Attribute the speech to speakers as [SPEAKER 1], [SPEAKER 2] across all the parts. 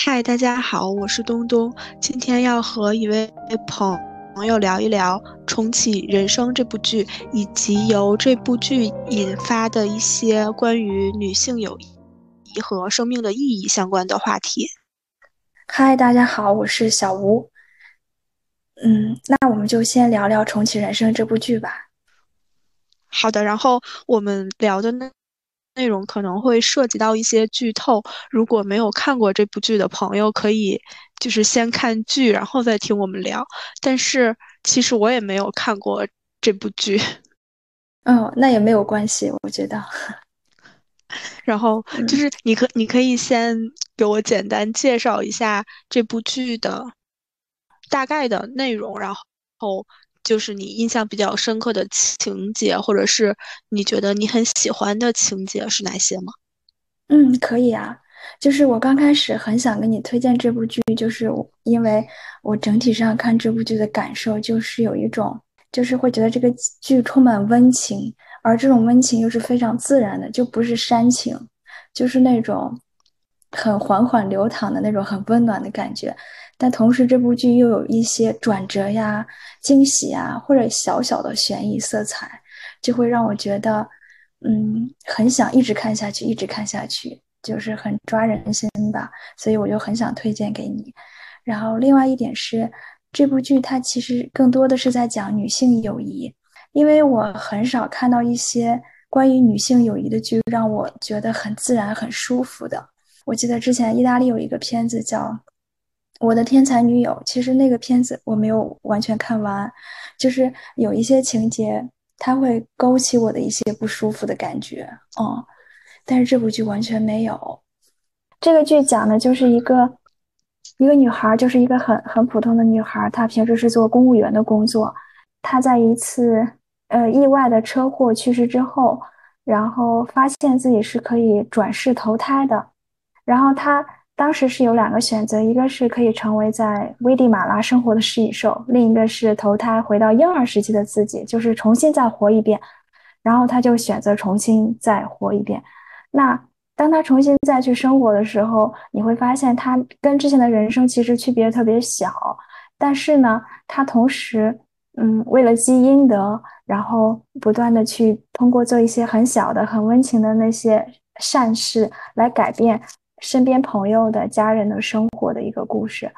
[SPEAKER 1] 嗨，大家好，我是东东，今天要和一位朋朋友聊一聊《重启人生》这部剧，以及由这部剧引发的一些关于女性友谊和生命的意义相关的话题。
[SPEAKER 2] 嗨，大家好，我是小吴。嗯，那我们就先聊聊《重启人生》这部剧吧。
[SPEAKER 1] 好的，然后我们聊的内内容可能会涉及到一些剧透，如果没有看过这部剧的朋友，可以就是先看剧，然后再听我们聊。但是其实我也没有看过这部剧，
[SPEAKER 2] 嗯，那也没有关系，我觉得。
[SPEAKER 1] 然后
[SPEAKER 2] 嗯
[SPEAKER 1] 就是你可你可以先给我简单介绍一下这部剧的大概的内容，然后就是你印象比较深刻的情节，或者是你觉得你很喜欢的情节是哪些吗？
[SPEAKER 2] 嗯，可以啊。就是我刚开始很想跟你推荐这部剧，就是因为我整体上看这部剧的感受，就是有一种，就是会觉得这个剧充满温情，而这种温情又是非常自然的，就不是煽情，就是那种很缓缓流淌的那种很温暖的感觉。但同时，这部剧又有一些转折呀、惊喜呀，或者小小的悬疑色彩，就会让我觉得，嗯，很想一直看下去，一直看下去，就是很抓人心吧。所以我就很想推荐给你。然后另外一点是，这部剧它其实更多的是在讲女性友谊，因为我很少看到一些关于女性友谊的剧让我觉得很自然、很舒服的。我记得之前意大利有一个片子叫《我的天才女友》，其实那个片子我没有完全看完，就是有一些情节它会勾起我的一些不舒服的感觉，嗯，但是这部剧完全没有。这个剧讲的就是一个一个女孩，就是一个很很普通的女孩，她平时是做公务员的工作，她在一次呃意外的车祸去世之后，然后发现自己是可以转世投胎的。然后她当时是有两个选择，一个是可以成为在危地马拉生活的食蚁兽，另一个是投胎回到婴儿时期的自己，就是重新再活一遍。然后他就选择重新再活一遍。那当他重新再去生活的时候，你会发现他跟之前的人生其实区别特别小，但是呢，他同时，嗯，为了积阴德，然后不断的去通过做一些很小的、很温情的那些善事来改变。身边朋友的家人的生活的一个故事，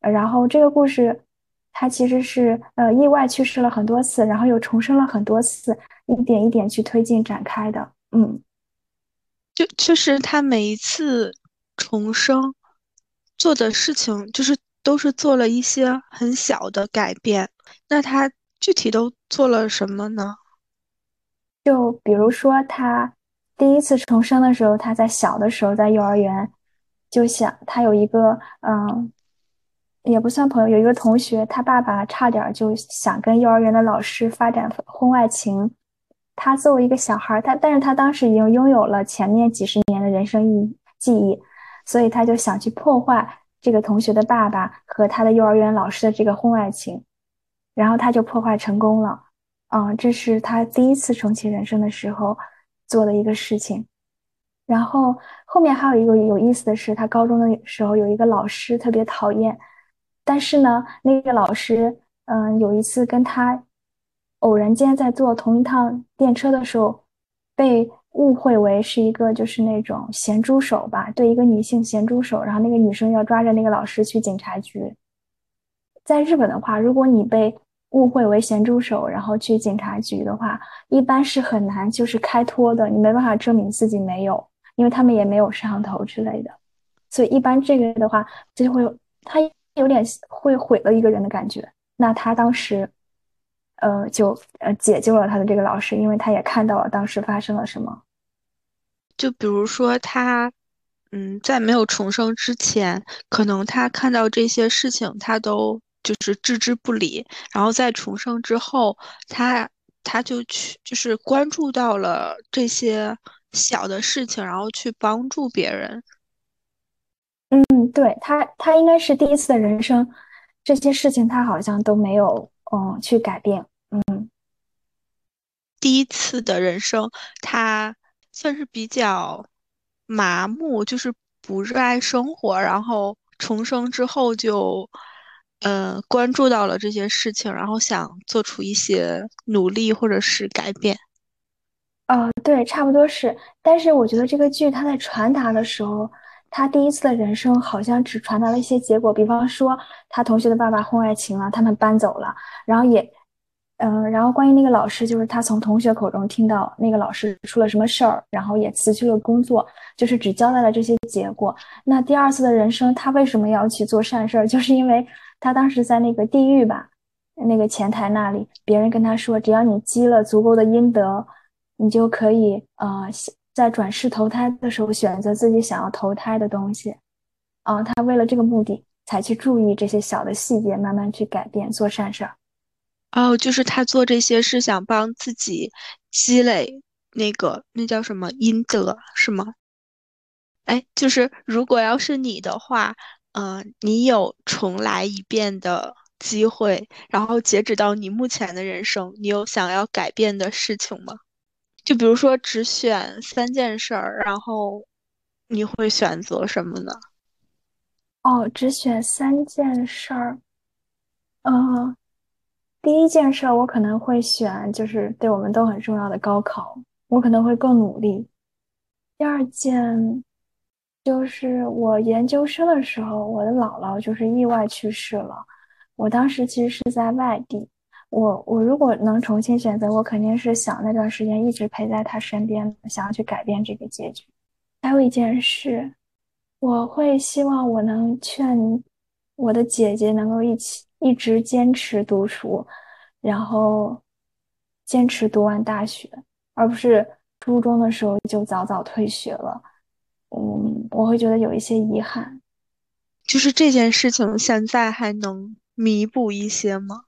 [SPEAKER 2] 然后这个故事，它其实是呃意外去世了很多次，然后又重生了很多次，一点一点去推进展开的。嗯，
[SPEAKER 1] 就就是他每一次重生做的事情，就是都是做了一些很小的改变。那他具体都做了什么呢？
[SPEAKER 2] 就比如说他。第一次重生的时候，他在小的时候在幼儿园，就想他有一个嗯，也不算朋友，有一个同学，他爸爸差点就想跟幼儿园的老师发展婚外情。他作为一个小孩，他但是他当时已经拥有了前面几十年的人生忆记忆，所以他就想去破坏这个同学的爸爸和他的幼儿园老师的这个婚外情，然后他就破坏成功了。嗯，这是他第一次重启人生的时候。做的一个事情，然后后面还有一个有意思的是，他高中的时候有一个老师特别讨厌，但是呢，那个老师，嗯，有一次跟他偶然间在坐同一趟电车的时候，被误会为是一个就是那种咸猪手吧，对一个女性咸猪手，然后那个女生要抓着那个老师去警察局。在日本的话，如果你被误会为咸猪手，然后去警察局的话，一般是很难就是开脱的，你没办法证明自己没有，因为他们也没有摄像头之类的，所以一般这个的话就会他有点会毁了一个人的感觉。那他当时，呃，就呃解救了他的这个老师，因为他也看到了当时发生了什么。
[SPEAKER 1] 就比如说他，嗯，在没有重生之前，可能他看到这些事情，他都。就是置之不理，然后在重生之后，他他就去就是关注到了这些小的事情，然后去帮助别人。
[SPEAKER 2] 嗯，对他，他应该是第一次的人生，这些事情他好像都没有嗯去改变。嗯，
[SPEAKER 1] 第一次的人生，他算是比较麻木，就是不热爱生活，然后重生之后就，呃，关注到了这些事情，然后想做出一些努力或者是改变。
[SPEAKER 2] 呃，对，差不多是。但是我觉得这个剧它在传达的时候，他第一次的人生好像只传达了一些结果，比方说他同学的爸爸婚外情了，他们搬走了，然后也。嗯，然后关于那个老师，就是他从同学口中听到那个老师出了什么事儿，然后也辞去了工作，就是只交代了这些结果。那第二次的人生，他为什么要去做善事儿？就是因为他当时在那个地狱吧，那个前台那里，别人跟他说，只要你积了足够的阴德，你就可以呃，在转世投胎的时候选择自己想要投胎的东西。啊，他为了这个目的才去注意这些小的细节，慢慢去改变，做善事儿。
[SPEAKER 1] 哦，就是他做这些是想帮自己积累那个那叫什么阴德是吗？哎，就是如果要是你的话，嗯，你有重来一遍的机会，然后截止到你目前的人生，你有想要改变的事情吗？就比如说只选三件事儿，然后你会选择什么呢？
[SPEAKER 2] 哦，只选三件事儿，嗯。第一件事儿，我可能会选，就是对我们都很重要的高考，我可能会更努力。第二件，就是我研究生的时候，我的姥姥就是意外去世了。我当时其实是在外地，我我如果能重新选择，我肯定是想那段时间一直陪在她身边，想要去改变这个结局。还有一件事，我会希望我能劝我的姐姐能够一起。一直坚持读书，然后坚持读完大学，而不是初中的时候就早早退学了。嗯，我会觉得有一些遗憾。
[SPEAKER 1] 就是这件事情现在还能弥补一些吗？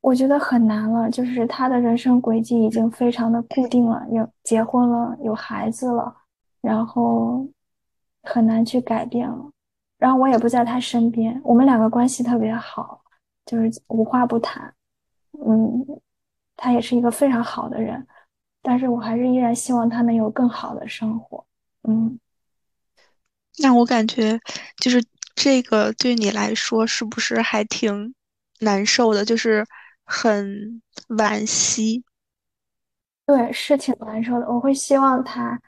[SPEAKER 2] 我觉得很难了。就是他的人生轨迹已经非常的固定了，有结婚了，有孩子了，然后很难去改变了。然后我也不在他身边，我们两个关系特别好，就是无话不谈。嗯，他也是一个非常好的人，但是我还是依然希望他能有更好的生活。嗯，
[SPEAKER 1] 那我感觉就是这个对你来说是不是还挺难受的？就是很惋惜。
[SPEAKER 2] 对，是挺难受的。我会希望他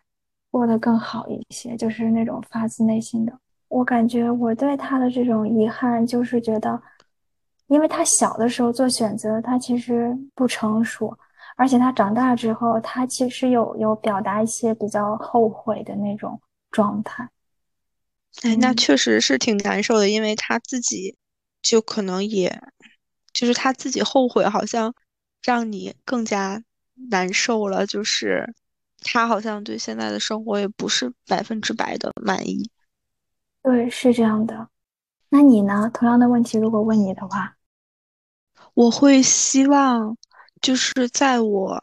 [SPEAKER 2] 过得更好一些，就是那种发自内心的。我感觉我对他的这种遗憾，就是觉得，因为他小的时候做选择，他其实不成熟，而且他长大之后，他其实有有表达一些比较后悔的那种状态。
[SPEAKER 1] 哎，那确实是挺难受的，因为他自己就可能也，就是他自己后悔，好像让你更加难受了。就是他好像对现在的生活也不是百分之百的满意。
[SPEAKER 2] 对，是这样的。那你呢？同样的问题，如果问你的话，
[SPEAKER 1] 我会希望就是在我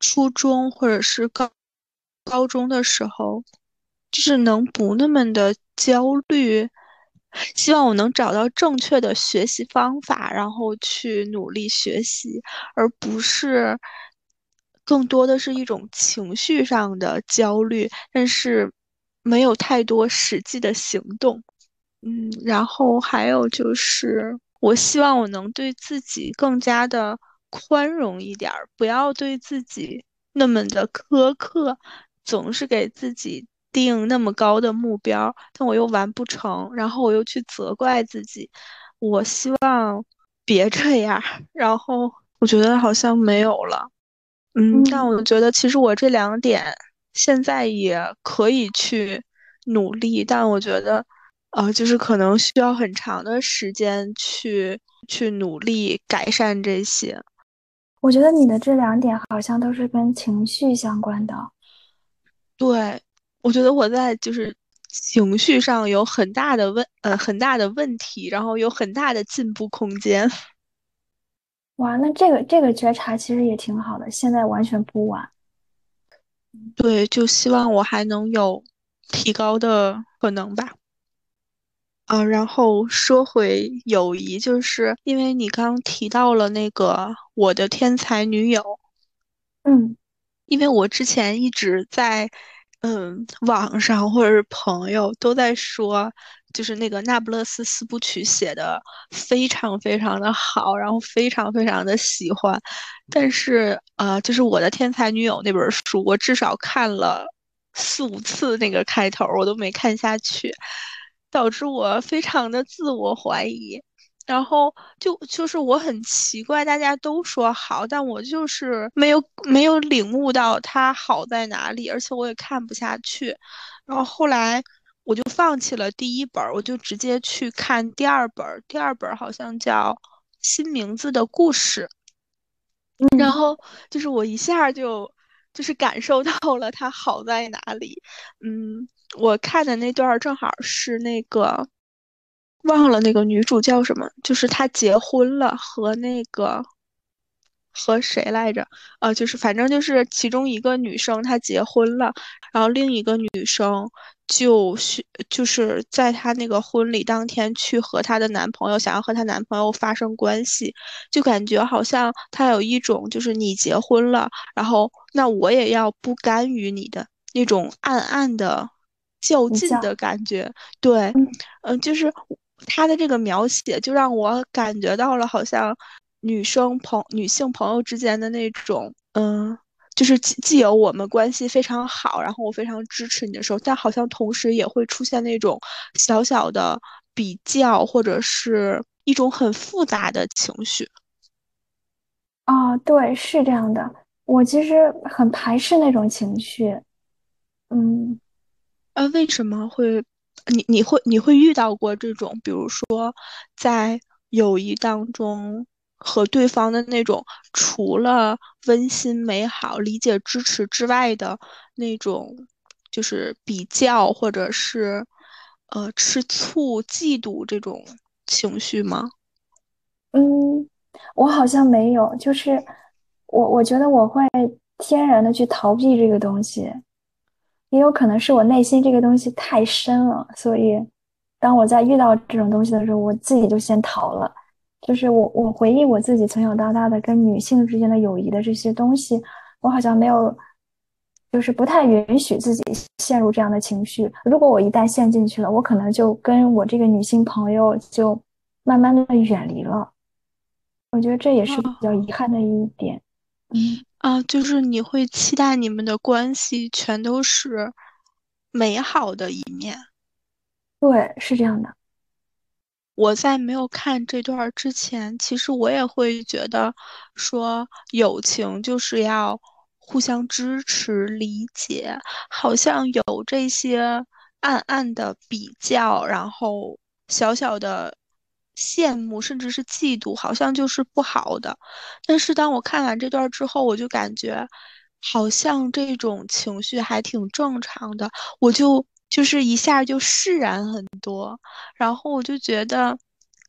[SPEAKER 1] 初中或者是高高中的时候，就是能不那么的焦虑，希望我能找到正确的学习方法，然后去努力学习，而不是更多的是一种情绪上的焦虑，但是。没有太多实际的行动，嗯，然后还有就是，我希望我能对自己更加的宽容一点儿，不要对自己那么的苛刻，总是给自己定那么高的目标，但我又完不成，然后我又去责怪自己。我希望别这样，然后我觉得好像没有了，嗯，但我觉得其实我这两点。现在也可以去努力，但我觉得，呃，就是可能需要很长的时间去去努力改善这些。
[SPEAKER 2] 我觉得你的这两点好像都是跟情绪相关的。
[SPEAKER 1] 对，我觉得我在就是情绪上有很大的问，呃，很大的问题，然后有很大的进步空间。
[SPEAKER 2] 哇，那这个这个觉察其实也挺好的，现在完全不晚。
[SPEAKER 1] 对，就希望我还能有提高的可能吧。啊，然后说回友谊，就是因为你刚提到了那个我的天才女友，
[SPEAKER 2] 嗯，
[SPEAKER 1] 因为我之前一直在嗯，网上或者是朋友都在说，就是那个那不勒斯四部曲写的非常非常的好，然后非常非常的喜欢。但是，呃，就是我的天才女友那本书，我至少看了四五次那个开头，我都没看下去，导致我非常的自我怀疑。然后就就是我很奇怪，大家都说好，但我就是没有没有领悟到它好在哪里，而且我也看不下去。然后后来我就放弃了第一本，我就直接去看第二本。第二本好像叫《新名字的故事》，然后就是我一下就就是感受到了它好在哪里。嗯，我看的那段正好是那个。忘了那个女主叫什么，就是她结婚了，和那个和谁来着？呃，就是反正就是其中一个女生她结婚了，然后另一个女生就是就是在她那个婚礼当天去和她的男朋友，想要和她男朋友发生关系，就感觉好像她有一种就是你结婚了，然后那我也要不甘于你的那种暗暗的较劲的感觉。对，嗯，就是。他的这个描写就让我感觉到了，好像女生朋女性朋友之间的那种，嗯，就是既既有我们关系非常好，然后我非常支持你的时候，但好像同时也会出现那种小小的比较，或者是一种很复杂的情绪。
[SPEAKER 2] 啊，对，是这样的。我其实很排斥那种情绪。嗯，
[SPEAKER 1] 呃，为什么会？你你会你会遇到过这种，比如说在友谊当中和对方的那种除了温馨美好、理解支持之外的那种，就是比较或者是呃吃醋、嫉妒这种情绪吗？
[SPEAKER 2] 嗯，我好像没有，就是我我觉得我会天然的去逃避这个东西。也有可能是我内心这个东西太深了，所以当我在遇到这种东西的时候，我自己就先逃了。就是我，我回忆我自己从小到大的跟女性之间的友谊的这些东西，我好像没有，就是不太允许自己陷入这样的情绪。如果我一旦陷进去了，我可能就跟我这个女性朋友就慢慢的远离了。我觉得这也是比较遗憾的一点。嗯。
[SPEAKER 1] 啊，就是你会期待你们的关系全都是美好的一面。
[SPEAKER 2] 对，是这样的。
[SPEAKER 1] 我在没有看这段之前，其实我也会觉得说友情就是要互相支持、理解，好像有这些暗暗的比较，然后小小的。羡慕甚至是嫉妒，好像就是不好的。但是当我看完这段之后，我就感觉好像这种情绪还挺正常的。我就就是一下就释然很多。然后我就觉得，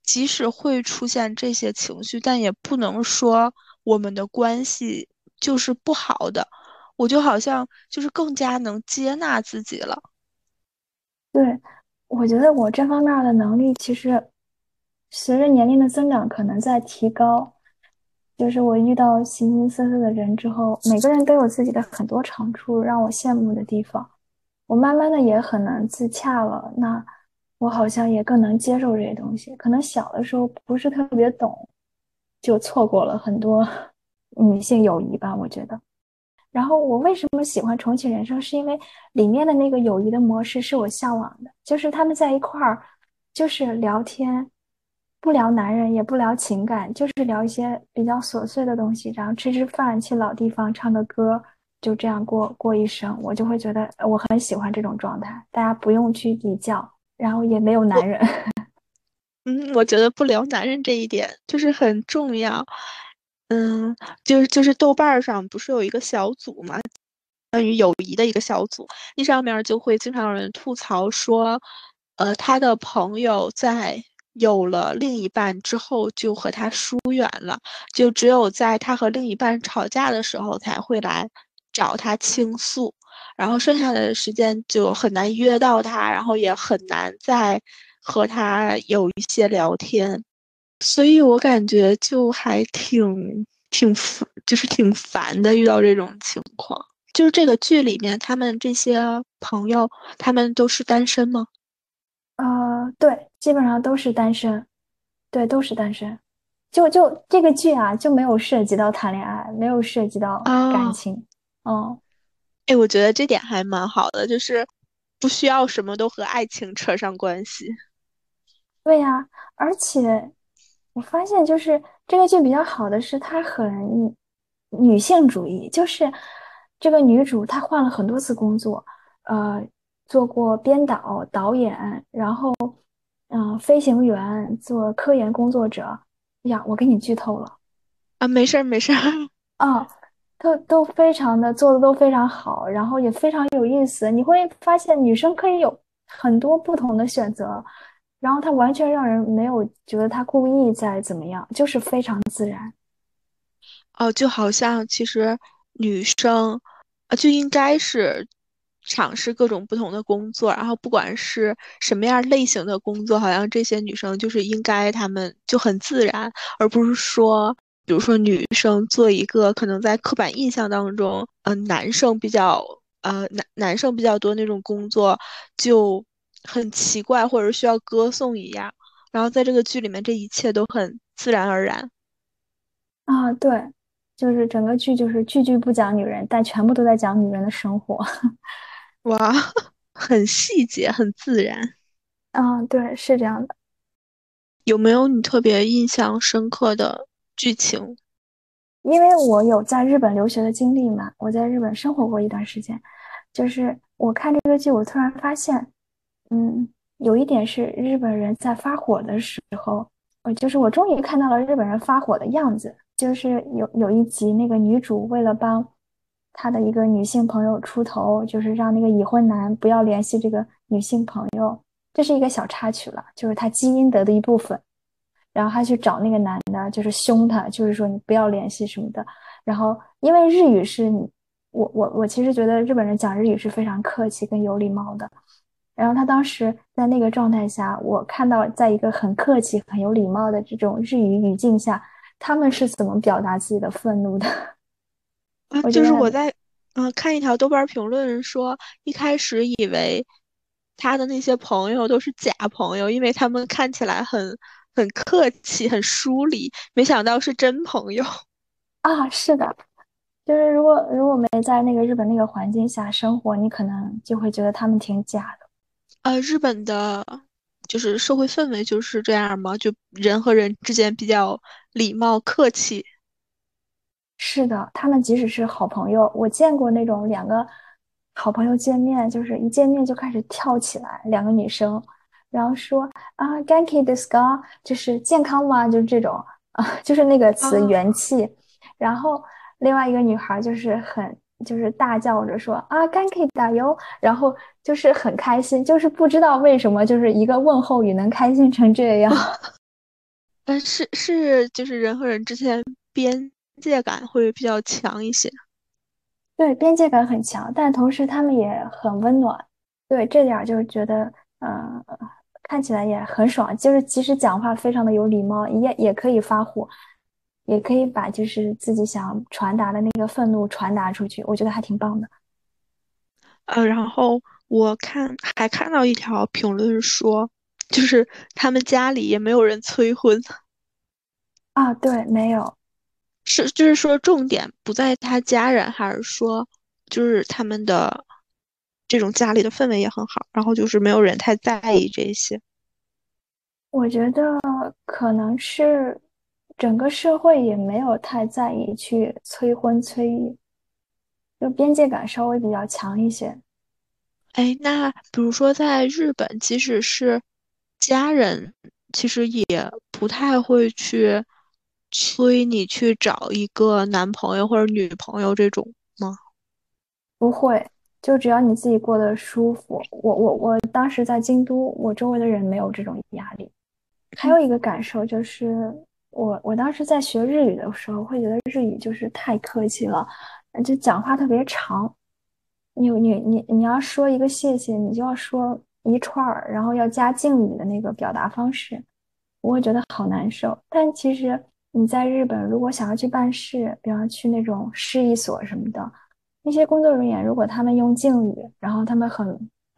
[SPEAKER 1] 即使会出现这些情绪，但也不能说我们的关系就是不好的。我就好像就是更加能接纳自己了。
[SPEAKER 2] 对，我觉得我这方面的能力其实。随着年龄的增长，可能在提高。就是我遇到形形色色的人之后，每个人都有自己的很多长处，让我羡慕的地方。我慢慢的也很难自洽了。那我好像也更能接受这些东西。可能小的时候不是特别懂，就错过了很多 女性友谊吧。我觉得。然后我为什么喜欢重启人生？是因为里面的那个友谊的模式是我向往的，就是他们在一块儿，就是聊天。不聊男人，也不聊情感，就是聊一些比较琐碎的东西，然后吃吃饭，去老地方唱个歌，就这样过过一生。我就会觉得我很喜欢这种状态，大家不用去比较，然后也没有男人。
[SPEAKER 1] 嗯，我觉得不聊男人这一点就是很重要。嗯，就是就是豆瓣上不是有一个小组嘛，关于友谊的一个小组，那上面就会经常有人吐槽说，呃，他的朋友在。有了另一半之后，就和他疏远了，就只有在他和另一半吵架的时候才会来找他倾诉，然后剩下的时间就很难约到他，然后也很难再和他有一些聊天，所以我感觉就还挺挺就是挺烦的，遇到这种情况。就是这个剧里面，他们这些朋友，他们都是单身吗？
[SPEAKER 2] 呃，对，基本上都是单身，对，都是单身。就就这个剧啊，就没有涉及到谈恋爱，没有涉及到感
[SPEAKER 1] 啊，
[SPEAKER 2] 情。嗯，
[SPEAKER 1] 哎，我觉得这点还蛮好的，就是不需要什么都和爱情扯上关系。
[SPEAKER 2] 对呀，而且我发现就是这个剧比较好的是，它很女性主义，就是这个女主她换了很多次工作，呃，做过编导、导演，然后嗯、呃飞行员，做科研工作者。呀，我给你剧透了。
[SPEAKER 1] 啊，没事儿没事儿。
[SPEAKER 2] 啊，都都非常的做的都非常好，然后也非常有意思。你会发现女生可以有很多不同的选择，然后她完全让人没有觉得她故意在怎么样，就是非常自然。
[SPEAKER 1] 哦，就好像其实女生，啊，就应该是尝试各种不同的工作，然后不管是什么样类型的工作，好像这些女生就是应该她们就很自然，而不是说，比如说女生做一个可能在刻板印象当中，嗯、男生比较，呃，男男生比较多那种工作就很奇怪，或者需要歌颂一样。然后在这个剧里面，这一切都很自然而然。
[SPEAKER 2] 啊，对，就是整个剧就是句句不讲女人，但全部都在讲女人的生活。
[SPEAKER 1] 哇，很细节，很自然。
[SPEAKER 2] 嗯，对，是这样的。
[SPEAKER 1] 有没有你特别印象深刻的剧情？
[SPEAKER 2] 因为我有在日本留学的经历嘛，我在日本生活过一段时间，就是我看这个剧，我突然发现，嗯，有一点是日本人在发火的时候，呃，就是我终于看到了日本人发火的样子，就是有有一集那个女主为了帮她的一个女性朋友出头，就是让那个已婚男不要联系这个女性朋友，这是一个小插曲了，就是她积阴德的一部分。然后他去找那个男的，就是凶他，就是说你不要联系什么的。然后因为日语是你，我我我其实觉得日本人讲日语是非常客气跟有礼貌的。然后他当时在那个状态下，我看到在一个很客气、很有礼貌的这种日语语境下，他们是怎么表达自己的愤怒的？
[SPEAKER 1] 啊，就是我在嗯、呃看一条豆瓣评论说，一开始以为他的那些朋友都是假朋友，因为他们看起来很很客气、很疏离，没想到是真朋友。
[SPEAKER 2] 啊，是的，就是如果如果没在那个日本那个环境下生活，你可能就会觉得他们挺假的。
[SPEAKER 1] 呃，日本的就是社会氛围就是这样嘛？就人和人之间比较礼貌客气。
[SPEAKER 2] 是的，他们即使是好朋友，我见过那种两个好朋友见面，就是一见面就开始跳起来，两个女生，然后说啊 g a n k i desu ka，就是健康吗？就是这种啊，就是那个词
[SPEAKER 1] 啊，
[SPEAKER 2] 元气。然后另外一个女孩就是很就是大叫着说啊 g a n k i 打油，然后就是很开心，就是不知道为什么，就是一个问候语能开心成这样。
[SPEAKER 1] 嗯 是是就是人和人之间边界感会比较强一些。
[SPEAKER 2] 对，边界感很强，但同时他们也很温暖。对，这点儿就觉得，呃，看起来也很爽。就是即使讲话非常的有礼貌，也也可以发火，也可以把就是自己想传达的那个愤怒传达出去。我觉得还挺棒的。
[SPEAKER 1] 呃，然后我看还看到一条评论说，就是他们家里也没有人催婚，
[SPEAKER 2] 啊，对，没有。
[SPEAKER 1] 是就是说重点不在他家人，还是说就是他们的这种家里的氛围也很好，然后就是没有人太在意这些。
[SPEAKER 2] 我觉得可能是整个社会也没有太在意去催婚催育，就边界感稍微比较强一些。
[SPEAKER 1] 哎，那比如说在日本，即使是家人，其实也不太会去催你去找一个男朋友或者女朋友这种吗？
[SPEAKER 2] 不会，就只要你自己过得舒服。我我我当时在京都，我周围的人没有这种压力。还有一个感受就是，我我当时在学日语的时候，会觉得日语就是太客气了，就讲话特别长。你你你你要说一个谢谢，你就要说一串儿，然后要加敬语的那个表达方式，我会觉得好难受。但其实你在日本，如果想要去办事，比方去那种市一所什么的。那些工作人员，如果他们用敬语，然后他们很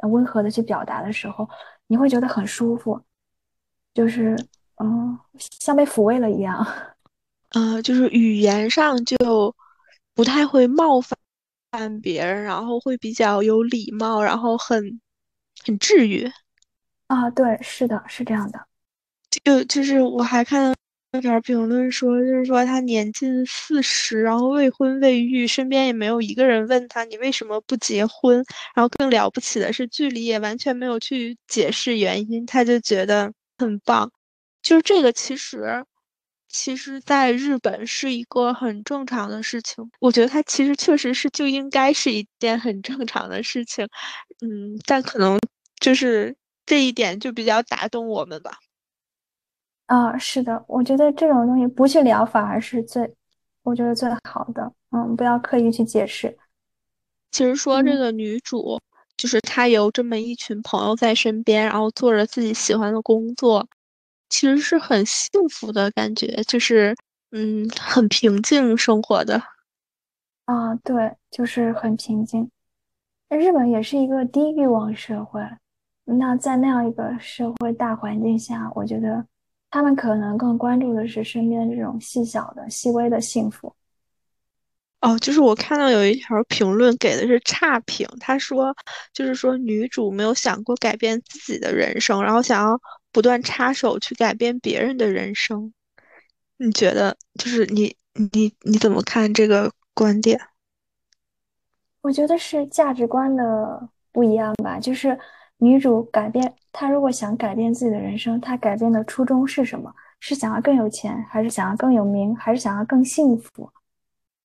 [SPEAKER 2] 温和的去表达的时候，你会觉得很舒服，就是嗯，像被抚慰了一样。
[SPEAKER 1] 呃，就是语言上就不太会冒犯别人，然后会比较有礼貌，然后很很治愈。
[SPEAKER 2] 啊，对，是的，是这样的。
[SPEAKER 1] 就就是我还看到。有点评论说，就是说他年近四十，然后未婚未育，身边也没有一个人问他你为什么不结婚。然后更了不起的是，剧里也完全没有去解释原因，他就觉得很棒。就是这个，其实，其实在日本是一个很正常的事情。我觉得他其实确实是就应该是一件很正常的事情。嗯，但可能就是这一点就比较打动我们吧。
[SPEAKER 2] 啊，是的，我觉得这种东西不去聊反而是最，我觉得最好的。嗯，不要刻意去解释。
[SPEAKER 1] 其实说这个女主，就是她有这么一群朋友在身边，然后做着自己喜欢的工作，其实是很幸福的感觉，就是嗯，很平静生活的。
[SPEAKER 2] 啊，对，就是很平静。日本也是一个低欲望社会，那在那样一个社会大环境下，我觉得。他们可能更关注的是身边这种细小的、细微的幸福。
[SPEAKER 1] 哦，就是我看到有一条评论给的是差评，他说，就是说女主没有想过改变自己的人生，然后想要不断插手去改变别人的人生。你觉得，就是你你你怎么看这个观点？
[SPEAKER 2] 我觉得是价值观的不一样吧，就是。女主改变，她如果想改变自己的人生，她改变的初衷是什么？是想要更有钱，还是想要更有名，还是想要更幸福？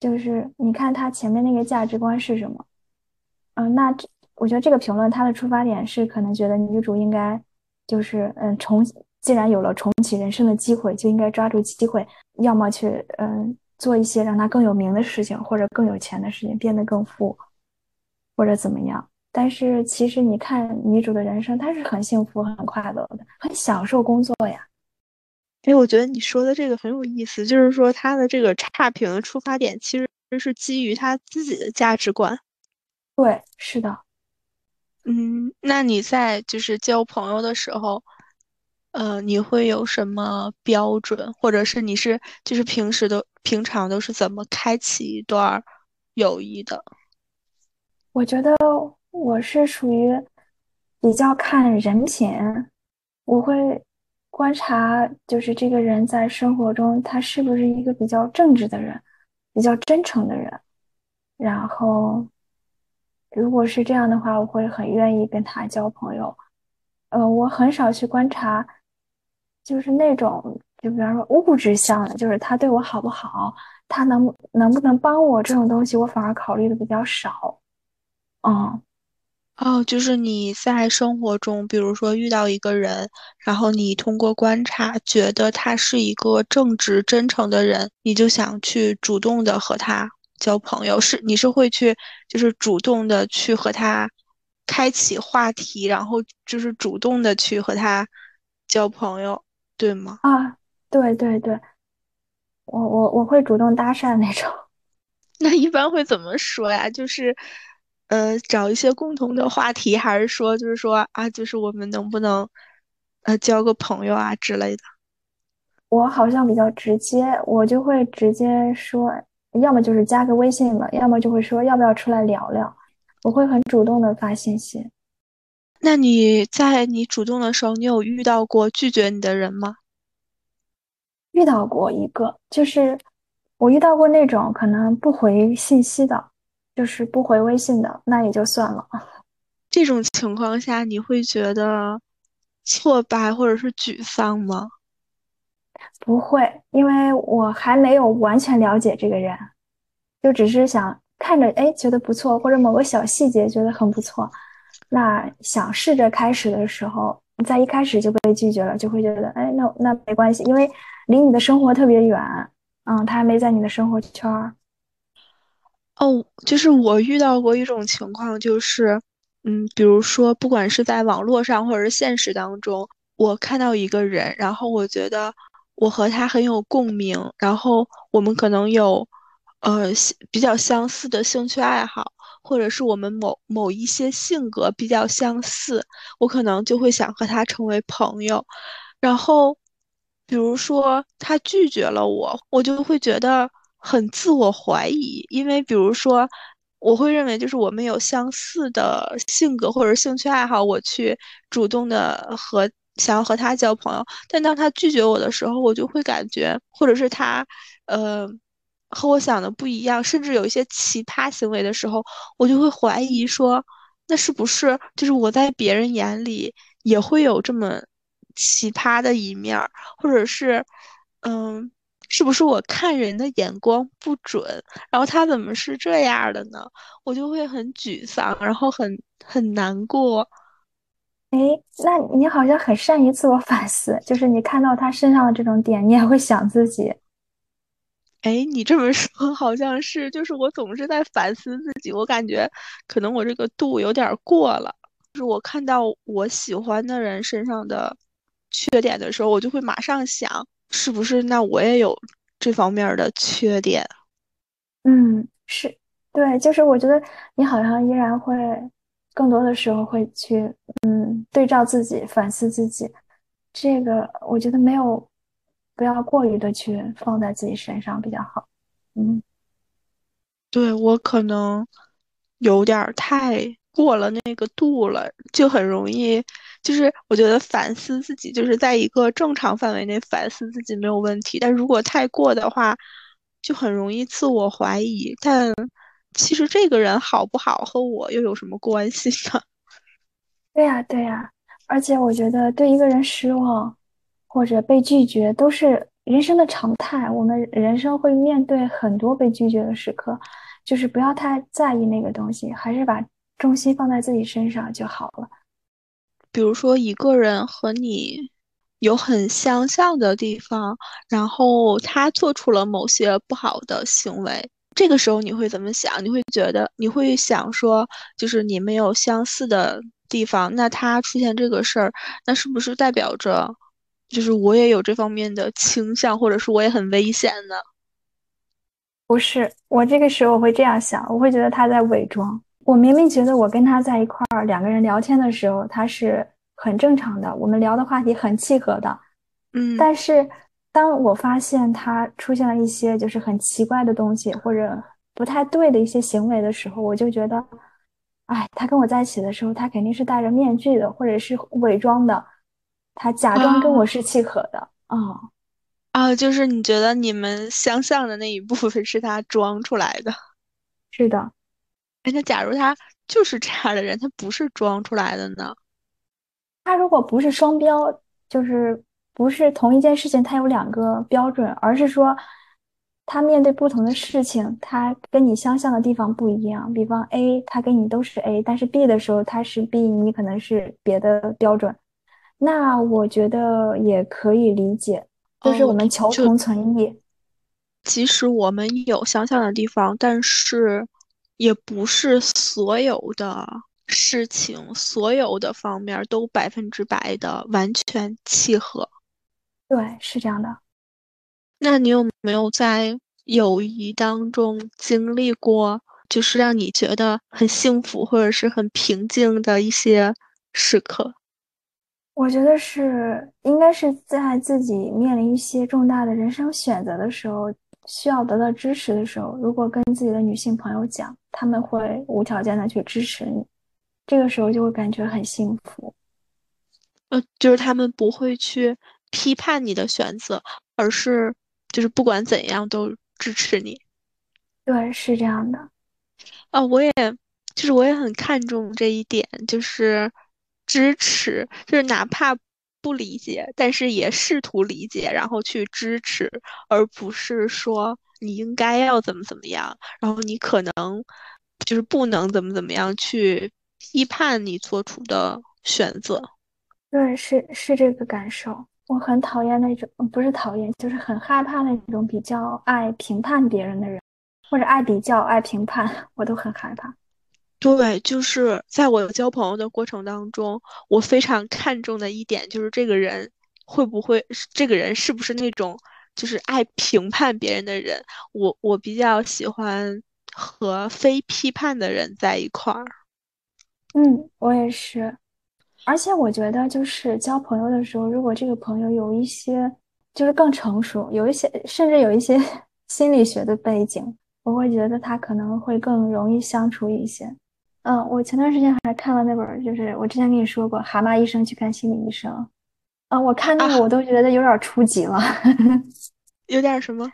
[SPEAKER 2] 就是你看她前面那个价值观是什么？嗯，那这我觉得这个评论她的出发点是可能觉得女主应该就是嗯重，既然有了重启人生的机会，就应该抓住机会，要么去嗯做一些让她更有名的事情，或者更有钱的事情，变得更富，或者怎么样？但是其实你看女主的人生，她是很幸福、很快乐的，很享受工作呀。
[SPEAKER 1] 哎，我觉得你说的这个很有意思，就是说她的这个差评的出发点其实是基于她自己的价值观。
[SPEAKER 2] 对，是的。
[SPEAKER 1] 嗯，那你在就是交朋友的时候，呃，你会有什么标准，或者是你是就是平时都平常都是怎么开启一段友谊的？
[SPEAKER 2] 我觉得。我是属于比较看人品，我会观察，就是这个人在生活中他是不是一个比较正直的人，比较真诚的人。然后，如果是这样的话，我会很愿意跟他交朋友。呃，我很少去观察，就是那种，就比方说物质向的，就是他对我好不好，他能能不能帮我这种东西，我反而考虑的比较少。嗯。
[SPEAKER 1] 哦，就是你在生活中，比如说遇到一个人，然后你通过观察觉得他是一个正直、真诚的人，你就想去主动的和他交朋友。是，你是会去，就是主动的去和他开启话题，然后就是主动的去和他交朋友，对吗？
[SPEAKER 2] 啊，对对对，我我我会主动搭讪那种。
[SPEAKER 1] 那一般会怎么说呀？就是。呃，找一些共同的话题，还是说，就是说啊，就是我们能不能，呃，交个朋友啊之类的？
[SPEAKER 2] 我好像比较直接，我就会直接说，要么就是加个微信嘛，要么就会说要不要出来聊聊。我会很主动的发信息。
[SPEAKER 1] 那你在你主动的时候，你有遇到过拒绝你的人吗？
[SPEAKER 2] 遇到过一个，就是我遇到过那种可能不回信息的。就是不回微信的，那也就算了。
[SPEAKER 1] 这种情况下，你会觉得挫败或者是沮丧吗？
[SPEAKER 2] 不会，因为我还没有完全了解这个人，就只是想看着，哎，觉得不错，或者某个小细节觉得很不错，那想试着开始的时候，在一开始就被拒绝了，就会觉得，哎，那那没关系，因为离你的生活特别远，嗯，他还没在你的生活圈儿。
[SPEAKER 1] 哦，就是我遇到过一种情况，就是，嗯，比如说，不管是在网络上或者是现实当中，我看到一个人，然后我觉得我和他很有共鸣，然后我们可能有，呃比较相似的兴趣爱好，或者是我们某某一些性格比较相似，我可能就会想和他成为朋友。然后，比如说他拒绝了我，我就会觉得很自我怀疑，因为比如说。我会认为，就是我们有相似的性格或者兴趣爱好，我去主动的和想要和他交朋友。但当他拒绝我的时候，我就会感觉，或者是他，呃，和我想的不一样，甚至有一些奇葩行为的时候，我就会怀疑说，那是不是就是我在别人眼里也会有这么奇葩的一面，或者是，嗯。是不是我看人的眼光不准？然后他怎么是这样的呢？我就会很沮丧，然后很很难过。
[SPEAKER 2] 哎，那你好像很善于自我反思，就是你看到他身上的这种点，你也会想自己。
[SPEAKER 1] 哎，你这么说好像是，就是我总是在反思自己，我感觉可能我这个度有点过了。就是我看到我喜欢的人身上的缺点的时候，我就会马上想。是不是？那我也有这方面的缺点。
[SPEAKER 2] 嗯，是对，就是我觉得你好像依然会更多的时候会去嗯对照自己，反思自己。这个我觉得没有不要过于的去放在自己身上比较好。嗯，
[SPEAKER 1] 对我可能有点太。过了那个度了，就很容易，就是我觉得反思自己，就是在一个正常范围内反思自己没有问题。但如果太过的话，就很容易自我怀疑。但其实这个人好不好和我又有什么关系呢？
[SPEAKER 2] 对呀，对呀。而且我觉得对一个人失望或者被拒绝都是人生的常态。我们人生会面对很多被拒绝的时刻，就是不要太在意那个东西，还是把。重心放在自己身上就好了。
[SPEAKER 1] 比如说，一个人和你有很相像的地方，然后他做出了某些不好的行为，这个时候你会怎么想？你会觉得，你会想说，就是你们有相似的地方，那他出现这个事儿，那是不是代表着，就是我也有这方面的倾向，或者是我也很危险呢？
[SPEAKER 2] 不是，我这个时候会这样想，我会觉得他在伪装。我明明觉得我跟他在一块儿，两个人聊天的时候，他是很正常的，我们聊的话题很契合的，
[SPEAKER 1] 嗯。
[SPEAKER 2] 但是当我发现他出现了一些就是很奇怪的东西或者不太对的一些行为的时候，我就觉得，哎，他跟我在一起的时候，他肯定是戴着面具的，或者是伪装的，他假装跟我是契合的啊
[SPEAKER 1] 啊，就是你觉得你们相像的那一部分是他装出来的，
[SPEAKER 2] 是的。
[SPEAKER 1] 哎，那假如他就是这样的人，他不是装出来的呢？
[SPEAKER 2] 他如果不是双标，就是不是同一件事情，他有两个标准，而是说他面对不同的事情，他跟你相像的地方不一样。比方 A，他跟你都是 A，但是 B 的时候他是 B，你可能是别的标准。那我觉得也可以理解，就是我们求同存异。
[SPEAKER 1] 即使我们有相像的地方，但是。也不是所有的事情，所有的方面都百分之百的完全契合。
[SPEAKER 2] 对，是这样的。
[SPEAKER 1] 那你有没有在友谊当中经历过，就是让你觉得很幸福或者是很平静的一些时刻？
[SPEAKER 2] 我觉得是，应该是在自己面临一些重大的人生选择的时候。需要得到支持的时候，如果跟自己的女性朋友讲，他们会无条件的去支持你，这个时候就会感觉很幸福。
[SPEAKER 1] 呃，就是他们不会去批判你的选择，而是就是不管怎样都支持你。
[SPEAKER 2] 对，是这样的。
[SPEAKER 1] 啊，我也就是我也很看重这一点，就是支持，就是哪怕。不理解，但是也试图理解，然后去支持，而不是说你应该要怎么怎么样，然后你可能就是不能怎么怎么样去批判你做出的选择。
[SPEAKER 2] 对，是是这个感受。我很讨厌那种，不是讨厌，就是很害怕那种比较爱评判别人的人，或者爱比较、爱评判，我都很害怕。
[SPEAKER 1] 对，就是在我交朋友的过程当中，我非常看重的一点就是这个人会不会，这个人是不是那种就是爱评判别人的人，我我比较喜欢和非批判的人在一块儿。
[SPEAKER 2] 嗯，我也是。而且我觉得，就是交朋友的时候，如果这个朋友有一些就是更成熟，有一些甚至有一些 心理学的背景，我会觉得他可能会更容易相处一些。嗯，我前段时间还看了那本，就是我之前跟你说过《蛤蟆医生去看心理医生》。啊，我看那个我都觉得有点初级了，
[SPEAKER 1] 有点什么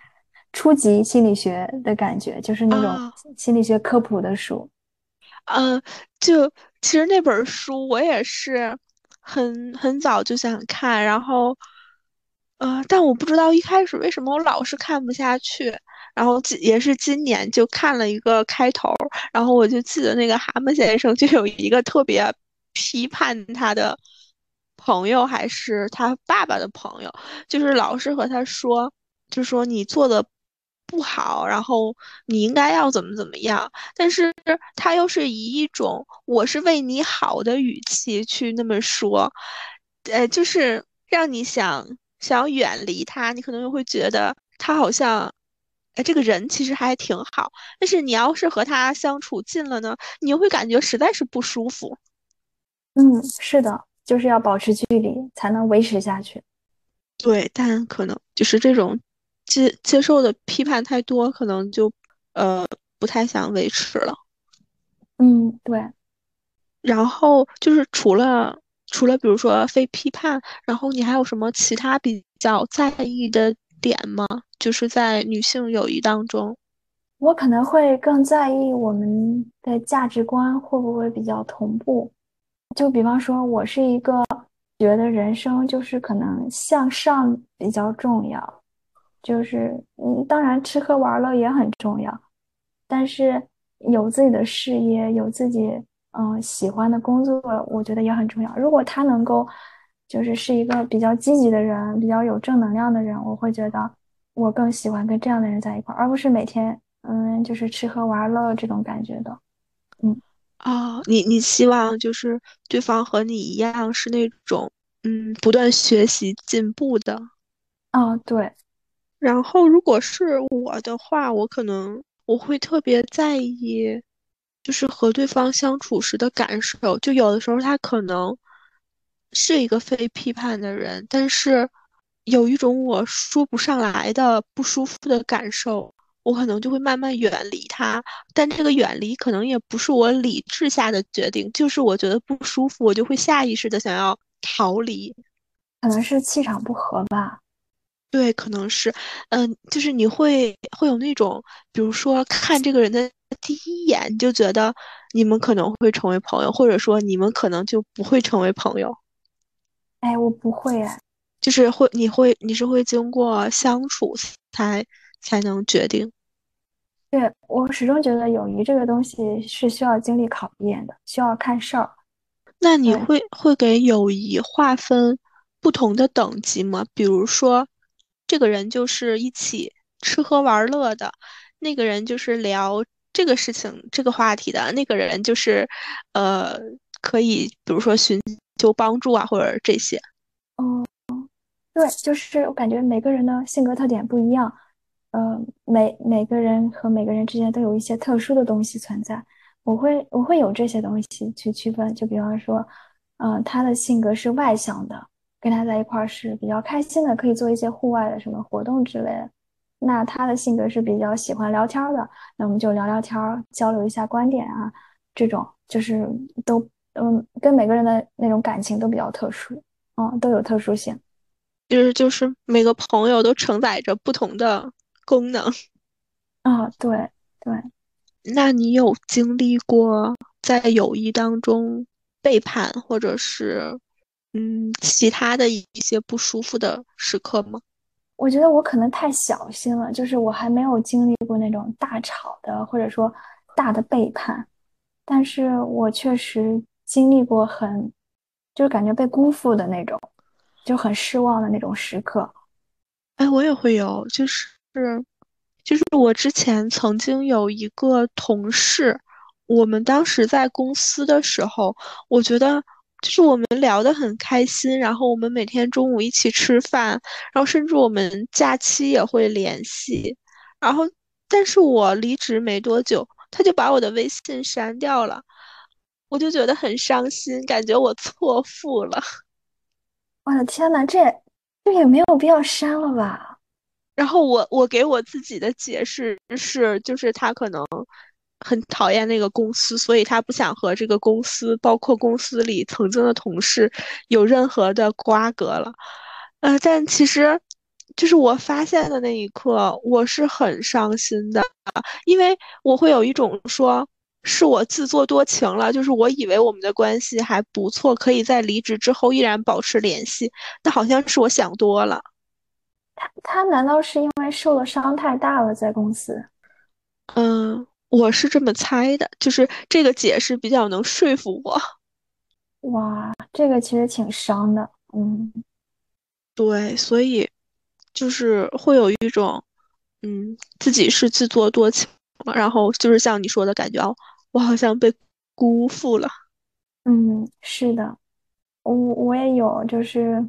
[SPEAKER 2] 初级心理学的感觉，就是那种心理学科普的书。
[SPEAKER 1] 嗯，就其实那本书我也是很很早就想看，然后，呃，但我不知道一开始为什么我老是看不下去，然后也是今年就看了一个开头，然后我就记得那个蛤蟆先生就有一个特别批判他的朋友，还是他爸爸的朋友，就是老是和他说，就说你做的。不好，然后你应该要怎么怎么样，但是他又是以一种我是为你好的语气去那么说，呃，就是让你想想远离他，你可能又会觉得他好像，哎，这个人其实还挺好，但是你要是和他相处近了呢，你又会感觉实在是不舒服。
[SPEAKER 2] 嗯，是的，就是要保持距离才能维持下去。
[SPEAKER 1] 对，但可能就是这种。接接受的批判太多，可能就呃不太想维持了。
[SPEAKER 2] 嗯，对。
[SPEAKER 1] 然后就是除了除了比如说非批判，然后你还有什么其他比较在意的点吗？就是在女性友谊当中，
[SPEAKER 2] 我可能会更在意我们的价值观会不会比较同步。就比方说，我是一个觉得人生就是可能向上比较重要。就是，嗯，当然吃喝玩乐也很重要，但是有自己的事业，有自己嗯喜欢的工作，我觉得也很重要。如果他能够，就是是一个比较积极的人，比较有正能量的人，我会觉得我更喜欢跟这样的人在一块儿，而不是每天嗯就是吃喝玩乐这种感觉的。嗯，
[SPEAKER 1] 哦，你你希望就是对方和你一样是那种嗯不断学习进步的。
[SPEAKER 2] 啊，对。
[SPEAKER 1] 然后，如果是我的话，我可能我会特别在意，就是和对方相处时的感受。就有的时候他可能是一个非批判的人，但是有一种我说不上来的不舒服的感受，我可能就会慢慢远离他。但这个远离可能也不是我理智下的决定，就是我觉得不舒服，我就会下意识的想要逃离。
[SPEAKER 2] 可能是气场不合吧。
[SPEAKER 1] 对，可能是，嗯，就是你会会有那种，比如说看这个人的第一眼就觉得你们可能会成为朋友，或者说你们可能就不会成为朋友。
[SPEAKER 2] 哎，我不会哎，
[SPEAKER 1] 就是会，你会，你是会经过相处才才能决定。
[SPEAKER 2] 对我始终觉得友谊这个东西是需要经历考验的，需要看事儿。
[SPEAKER 1] 那你会会给友谊划分不同的等级吗？比如说。这个人就是一起吃喝玩乐的，那个人就是聊这个事情、这个话题的，那个人就是，呃，可以比如说寻求帮助啊，或者这些。
[SPEAKER 2] 哦，对，就是我感觉每个人的性格特点不一样，嗯，每每个人和每个人之间都有一些特殊的东西存在，我会我会有这些东西去区分，就比方说，嗯，他的性格是外向的。跟他在一块儿是比较开心的，可以做一些户外的什么活动之类的。那他的性格是比较喜欢聊天的，那我们就聊聊天，交流一下观点啊。这种就是都嗯，跟每个人的那种感情都比较特殊，嗯，都有特殊性。
[SPEAKER 1] 就是就是每个朋友都承载着不同的功能。
[SPEAKER 2] 啊，对对。
[SPEAKER 1] 那你有经历过在友谊当中背叛，或者是？嗯，其他的一些不舒服的时刻吗？
[SPEAKER 2] 我觉得我可能太小心了，就是我还没有经历过那种大吵的，或者说大的背叛，但是我确实经历过很，就是感觉被辜负的那种，就很失望的那种时刻。
[SPEAKER 1] 哎，我也会有，就是，就是我之前曾经有一个同事，我们当时在公司的时候，我觉得。就是我们聊得很开心，然后我们每天中午一起吃饭，然后甚至我们假期也会联系。然后，但是我离职没多久，他就把我的微信删掉了，我就觉得很伤心，感觉我错付了。
[SPEAKER 2] 我的天呐，这这也没有必要删了吧？
[SPEAKER 1] 然后我我给我自己的解释是，就是他可能。很讨厌那个公司，所以他不想和这个公司，包括公司里曾经的同事有任何的瓜葛了。呃，但其实，就是我发现的那一刻，我是很伤心的，因为我会有一种说是我自作多情了，就是我以为我们的关系还不错，可以在离职之后依然保持联系，但好像是我想多了。
[SPEAKER 2] 他他难道是因为受了伤太大了，在公司？
[SPEAKER 1] 嗯。我是这么猜的，就是这个解释比较能说服我。
[SPEAKER 2] 哇，这个其实挺伤的，嗯，
[SPEAKER 1] 对，所以就是会有一种，嗯，自己是自作多情了，然后就是像你说的感觉，哦，我好像被辜负了。
[SPEAKER 2] 嗯，是的，我我也有，就是，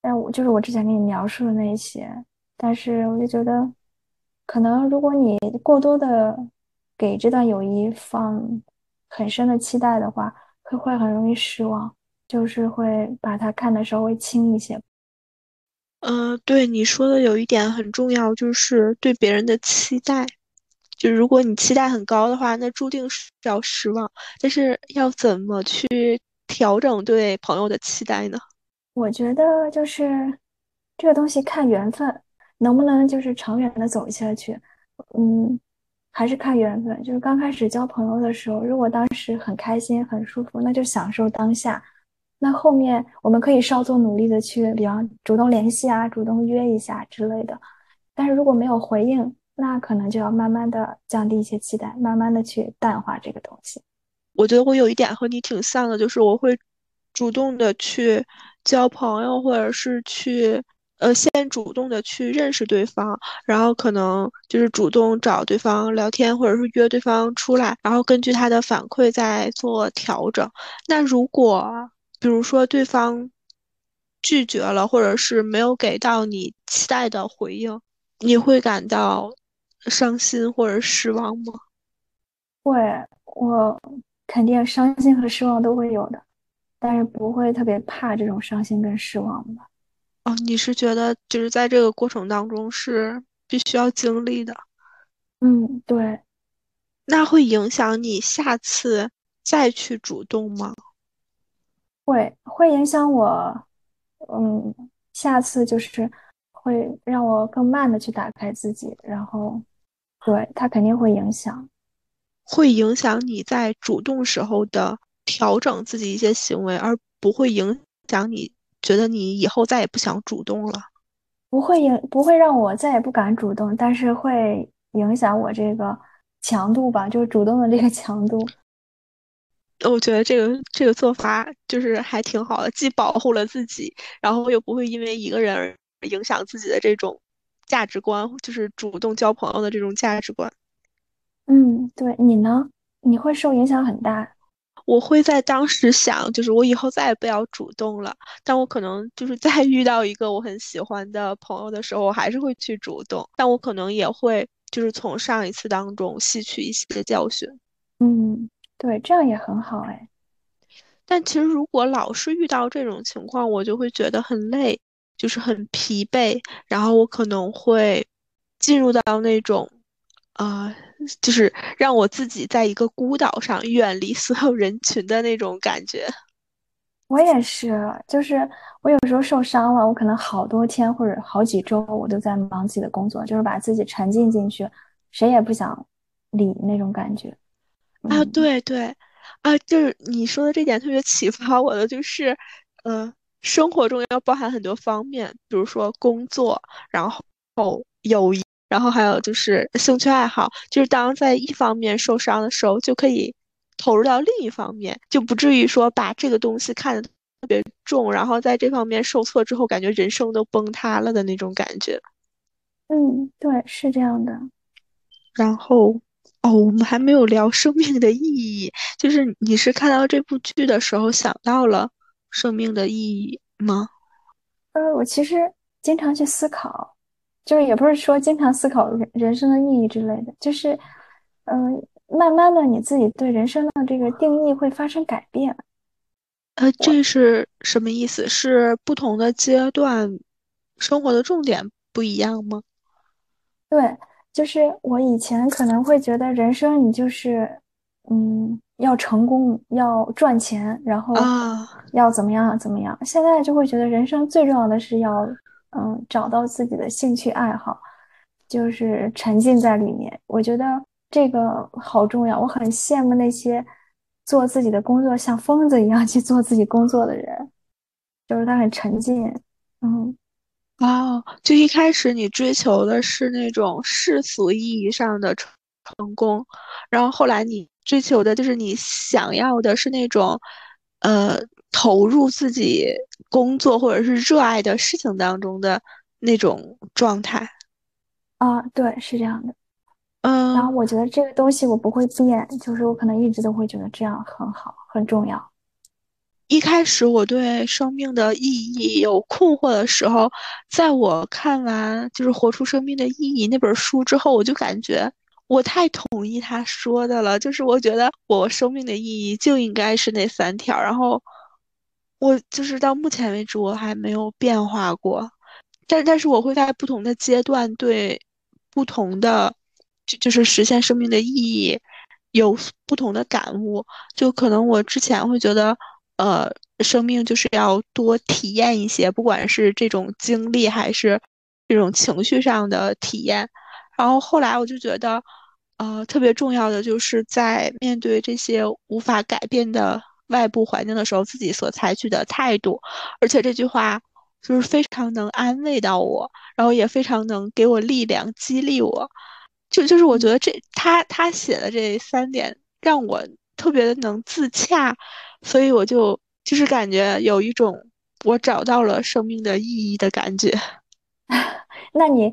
[SPEAKER 2] 但我就是我之前跟你描述的那些，但是我就觉得，可能如果你过多的。给这段友谊放很深的期待的话，会会很容易失望，就是会把它看得稍微轻一些。
[SPEAKER 1] 呃，对你说的有一点很重要，就是对别人的期待。就如果你期待很高的话，那注定是要失望。但是要怎么去调整对朋友的期待呢？
[SPEAKER 2] 我觉得就是这个东西看缘分，能不能就是长远的走下去。嗯。还是看缘分，就是刚开始交朋友的时候，如果当时很开心、很舒服，那就享受当下。那后面我们可以稍作努力的去，比方主动联系啊，主动约一下之类的。但是如果没有回应，那可能就要慢慢的降低一些期待，慢慢的去淡化这个东西。
[SPEAKER 1] 我觉得我有一点和你挺像的，就是我会主动的去交朋友，或者是去。呃，先主动的去认识对方，然后可能就是主动找对方聊天，或者是约对方出来，然后根据他的反馈再做调整。那如果比如说对方拒绝了，或者是没有给到你期待的回应，你会感到伤心或者失望吗？
[SPEAKER 2] 会，我肯定伤心和失望都会有的，但是不会特别怕这种伤心跟失望吧。
[SPEAKER 1] 哦，你是觉得就是在这个过程当中是必须要经历的，
[SPEAKER 2] 嗯，对。
[SPEAKER 1] 那会影响你下次再去主动吗？
[SPEAKER 2] 会，会影响我，嗯，下次就是会让我更慢的去打开自己，然后，对，它肯定会影响，
[SPEAKER 1] 会影响你在主动时候的调整自己一些行为，而不会影响你。觉得你以后再也不想主动了，
[SPEAKER 2] 不会影不会让我再也不敢主动，但是会影响我这个强度吧，就是主动的这个强度。
[SPEAKER 1] 我觉得这个这个做法就是还挺好的，既保护了自己，然后又不会因为一个人而影响自己的这种价值观，就是主动交朋友的这种价值观。
[SPEAKER 2] 嗯，对你呢？你会受影响很大。
[SPEAKER 1] 我会在当时想，就是我以后再也不要主动了。但我可能就是在遇到一个我很喜欢的朋友的时候，我还是会去主动。但我可能也会就是从上一次当中吸取一些教训。
[SPEAKER 2] 嗯，对，这样也很好哎。
[SPEAKER 1] 但其实如果老是遇到这种情况，我就会觉得很累，就是很疲惫，然后我可能会进入到那种。啊，就是让我自己在一个孤岛上，远离所有人群的那种感觉。
[SPEAKER 2] 我也是，就是我有时候受伤了，我可能好多天或者好几周，我都在忙自己的工作，就是把自己沉浸进去，谁也不想理那种感觉。
[SPEAKER 1] 啊，对对，啊，就是你说的这点特别启发我的，就是，呃，生活中要包含很多方面，比如说工作，然后友谊。然后还有就是兴趣爱好，就是当在一方面受伤的时候，就可以投入到另一方面，就不至于说把这个东西看得特别重，然后在这方面受挫之后，感觉人生都崩塌了的那种感觉。
[SPEAKER 2] 嗯，对，是这样的。
[SPEAKER 1] 然后哦，我们还没有聊生命的意义，就是你是看到这部剧的时候想到了生命的意义吗？
[SPEAKER 2] 呃，我其实经常去思考，就是也不是说经常思考人人生的意义之类的，就是，嗯，慢慢的你自己对人生的这个定义会发生改变。
[SPEAKER 1] 呃，这是什么意思？是不同的阶段，生活的重点不一样吗？
[SPEAKER 2] 对，就是我以前可能会觉得人生你就是，嗯，要成功，要赚钱，然后要怎么样怎么样。现在就会觉得人生最重要的是要，嗯，找到自己的兴趣爱好，就是沉浸在里面。我觉得这个好重要，我很羡慕那些做自己的工作像疯子一样去做自己工作的人，就是他很沉浸，嗯。
[SPEAKER 1] 哦，就一开始你追求的是那种世俗意义上的成成功，然后后来你追求的就是你想要的是那种，呃，投入自己工作或者是热爱的事情当中的那种状态。
[SPEAKER 2] 啊，对，是这样的。
[SPEAKER 1] 嗯，
[SPEAKER 2] 然后我觉得这个东西我不会变，就是我可能一直都会觉得这样很好，很重要。
[SPEAKER 1] 一开始我对生命的意义有困惑的时候，在我看完就是《活出生命的意义》那本书之后，我就感觉我太同意他说的了。就是我觉得我生命的意义就应该是那三条，然后我就是到目前为止我还没有变化过。但但是我会在不同的阶段对不同的就就是实现生命的意义有不同的感悟。就可能我之前会觉得。呃，生命就是要多体验一些，不管是这种经历还是这种情绪上的体验。然后后来我就觉得，呃，特别重要的就是在面对这些无法改变的外部环境的时候，自己所采取的态度。而且这句话就是非常能安慰到我，然后也非常能给我力量，激励我。就就是我觉得这他他写的这三点让我特别的能自洽。所以我就就是感觉有一种我找到了生命的意义的感觉。
[SPEAKER 2] 那你，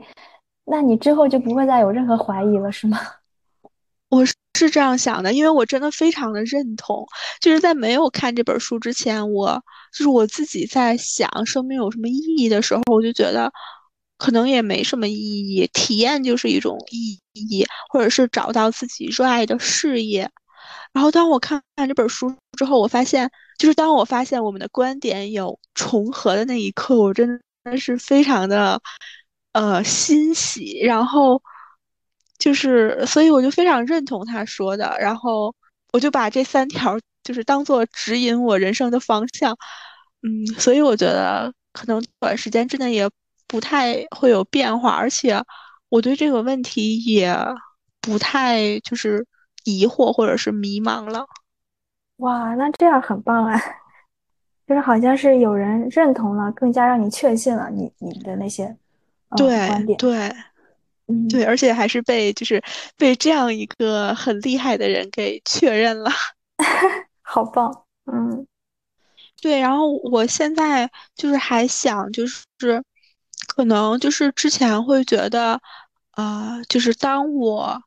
[SPEAKER 2] 那你之后就不会再有任何怀疑了，是吗？
[SPEAKER 1] 我是这样想的，因为我真的非常的认同。就是在没有看这本书之前，我就是我自己在想生命有什么意义的时候，我就觉得可能也没什么意义，体验就是一种意义，或者是找到自己热爱的事业。然后当我看看这本书之后，我发现，就是当我发现我们的观点有重合的那一刻，我真的是非常的，呃，欣喜。然后，就是，所以我就非常认同他说的。然后，我就把这三条就是当做指引我人生的方向。嗯，所以我觉得可能短时间之内也不太会有变化，而且我对这个问题也不太就是。疑惑或者是迷茫了，
[SPEAKER 2] 哇，那这样很棒啊！就是好像是有人认同了，更加让你确信了你你的那些
[SPEAKER 1] 对对，
[SPEAKER 2] 嗯，
[SPEAKER 1] 对，而且还是被就是被这样一个很厉害的人给确认了，
[SPEAKER 2] 好棒，嗯，
[SPEAKER 1] 对。然后我现在就是还想，就是可能就是之前会觉得，呃，就是当我。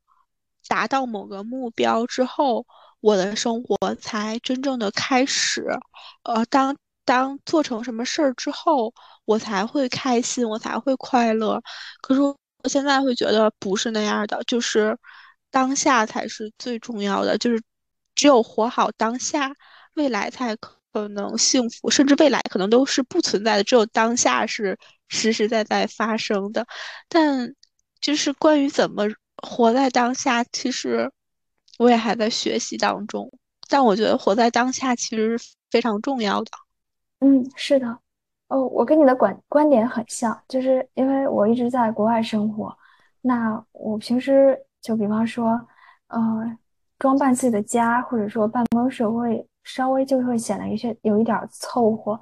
[SPEAKER 1] 达到某个目标之后，我的生活才真正的开始。呃，当当做成什么事儿之后，我才会开心，我才会快乐。可是我现在会觉得不是那样的，就是当下才是最重要的，就是只有活好当下，未来才可能幸福，甚至未来可能都是不存在的，只有当下是实实在在发生的。但就是关于怎么。活在当下，其实我也还在学习当中，但我觉得活在当下其实是非常重要的。
[SPEAKER 2] 嗯，是的。哦，我跟你的观观点很像，就是因为我一直在国外生活，那我平时就比方说，呃，装扮自己的家或者说办公室会稍微就会显得有些有一点凑合，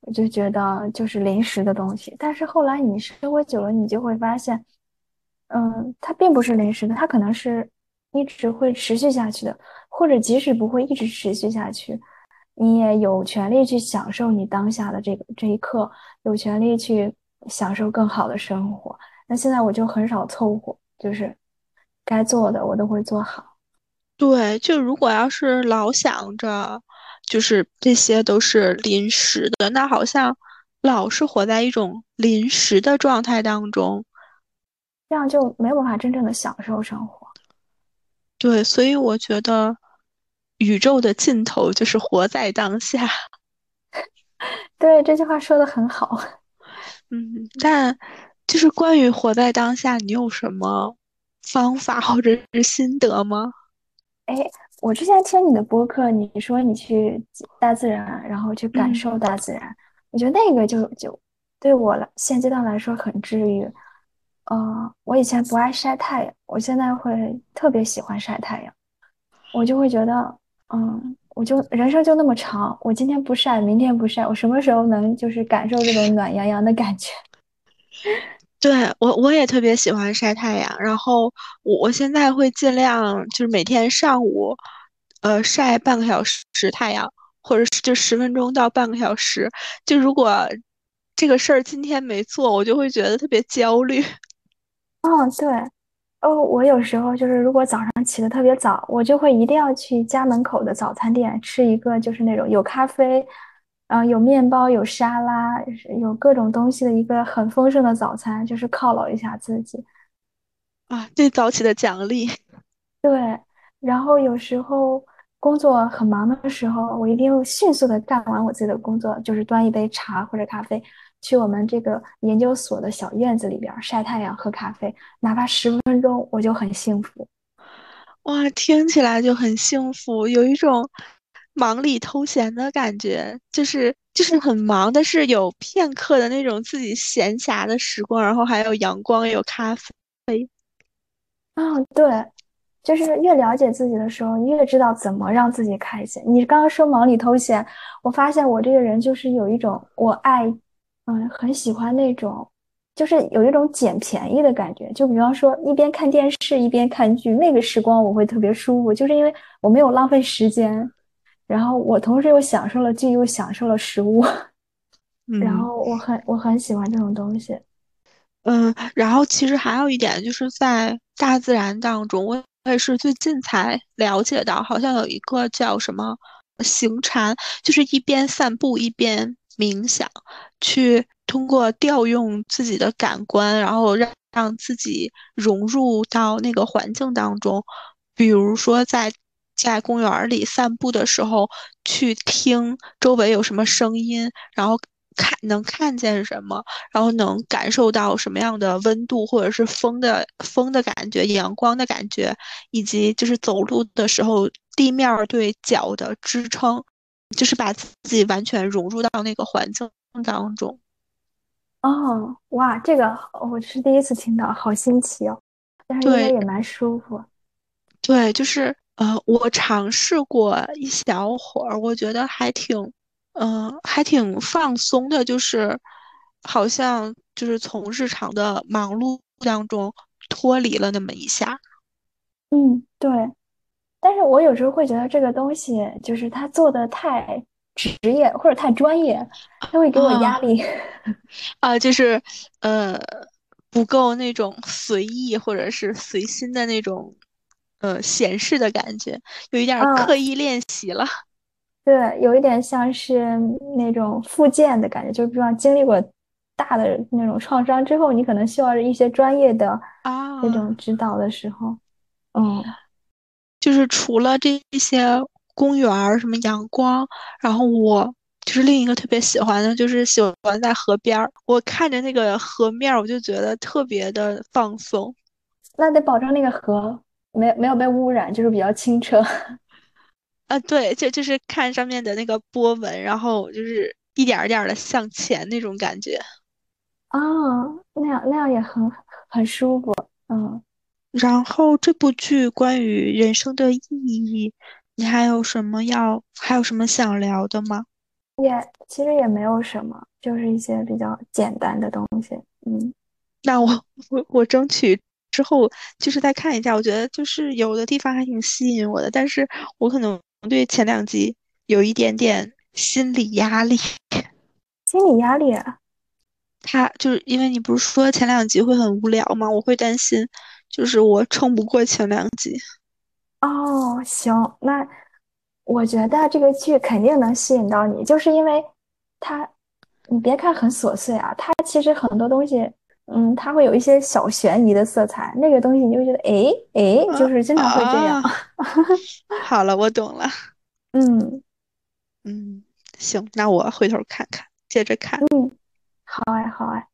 [SPEAKER 2] 我就觉得就是临时的东西。但是后来你生活久了，你就会发现。嗯，它并不是临时的，它可能是一直会持续下去的，或者即使不会一直持续下去，你也有权利去享受你当下的这个这一刻，有权利去享受更好的生活。那现在我就很少凑合，就是该做的我都会做好。
[SPEAKER 1] 对，就如果要是老想着就是这些都是临时的，那好像老是活在一种临时的状态当中，
[SPEAKER 2] 这样就没有办法真正的享受生活。
[SPEAKER 1] 对，所以我觉得宇宙的尽头就是活在当下。
[SPEAKER 2] 对，这句话说的很好。
[SPEAKER 1] 嗯，但就是关于活在当下，你有什么方法或者是心得吗？
[SPEAKER 2] 哎，我之前听你的播客，你说你去大自然，然后去感受大自然，我觉得那个就就对我来现阶段来说很治愈。呃，我以前不爱晒太阳，我现在会特别喜欢晒太阳，我就会觉得，嗯。我就人生就那么长，我今天不晒，明天不晒，我什么时候能就是感受这种暖洋洋的感觉？
[SPEAKER 1] 对我，我也特别喜欢晒太阳。然后我我现在会尽量就是每天上午，呃，晒半个小时太阳，或者是就十分钟到半个小时。就如果这个事儿今天没做，我就会觉得特别焦虑。
[SPEAKER 2] 嗯，对。哦，我有时候就是，如果早上起得特别早，我就会一定要去家门口的早餐店吃一个，就是那种有咖啡，嗯，有面包，有沙拉，有各种东西的一个很丰盛的早餐，就是犒劳一下自己。
[SPEAKER 1] 啊，对早起的奖励。
[SPEAKER 2] 对，然后有时候工作很忙的时候，我一定迅速的干完我自己的工作，就是端一杯茶或者咖啡。去我们这个研究所的小院子里边晒太阳、喝咖啡，哪怕十分钟，我就很幸福。
[SPEAKER 1] 哇，听起来就很幸福，有一种忙里偷闲的感觉，就是就是很忙，但是有片刻的那种自己闲暇的时光，然后还有阳光，有咖啡。
[SPEAKER 2] 嗯，对，就是越了解自己的时候，越知道怎么让自己开心。你刚刚说忙里偷闲，我发现我这个人就是有一种我爱。嗯，很喜欢那种，就是有一种捡便宜的感觉。就比方说，一边看电视一边看剧，那个时光我会特别舒服，就是因为我没有浪费时间，然后我同时又享受了剧，又享受了食物，然后我很我很喜欢这种东西。
[SPEAKER 1] 嗯，然后其实还有一点，就是在大自然当中，我也是最近才了解到，好像有一个叫什么行禅，就是一边散步一边。冥想，去通过调用自己的感官，然后让让自己融入到那个环境当中。比如说，在在公园里散步的时候，去听周围有什么声音，然后看能看见什么，然后能感受到什么样的温度，或者是风的风的感觉、阳光的感觉，以及就是走路的时候地面对脚的支撑。就是把自己完全融入到那个环境当中。
[SPEAKER 2] 哦，哇，这个我是第一次听到，好新奇哦。但是应该也蛮舒服。
[SPEAKER 1] 对，就是呃，我尝试过一小会儿，我觉得还挺，嗯，还挺放松的，就是好像就是从日常的忙碌当中脱离了那么一下。
[SPEAKER 2] 嗯，对。但是我有时候会觉得这个东西就是他做的太职业或者太专业，他会给我压力。
[SPEAKER 1] 啊，就是呃不够那种随意或者是随心的那种呃闲适的感觉，有一点刻意练习了。
[SPEAKER 2] 对，有一点像是那种复健的感觉，就是比方经历过大的那种创伤之后，你可能需要一些专业的
[SPEAKER 1] 啊
[SPEAKER 2] 那种指导的时候，嗯。
[SPEAKER 1] 就是除了这些公园儿，什么阳光，然后我就是另一个特别喜欢的，就是喜欢在河边儿。我看着那个河面儿，我就觉得特别的放松。
[SPEAKER 2] 那得保证那个河没没有被污染，就是比较清澈。
[SPEAKER 1] 啊，对，就就是看上面的那个波纹，然后就是一点儿点儿的向前那种感觉。
[SPEAKER 2] 哦，那样那样也很很舒服，嗯。
[SPEAKER 1] 然后这部剧关于人生的意义，你还有什么要还有什么想聊的吗？
[SPEAKER 2] 也其实也没有什么，就是一些比较简单的东西。嗯，
[SPEAKER 1] 那我我我争取之后就是再看一下，我觉得就是有的地方还挺吸引我的，但是我可能对前两集有一点点心理压力。
[SPEAKER 2] 心理压力？啊？
[SPEAKER 1] 他就是因为你不是说前两集会很无聊吗？我会担心。就是我撑不过前两集。
[SPEAKER 2] 哦，行，那我觉得这个剧肯定能吸引到你，就是因为它，你别看很琐碎啊，它其实很多东西，嗯，它会有一些小悬疑的色彩，那个东西你就觉得，哎哎，就是经常会这样。
[SPEAKER 1] 好了，我懂了。
[SPEAKER 2] 嗯
[SPEAKER 1] 嗯，行，那我回头看看，接着看。
[SPEAKER 2] 嗯，好哎，好哎。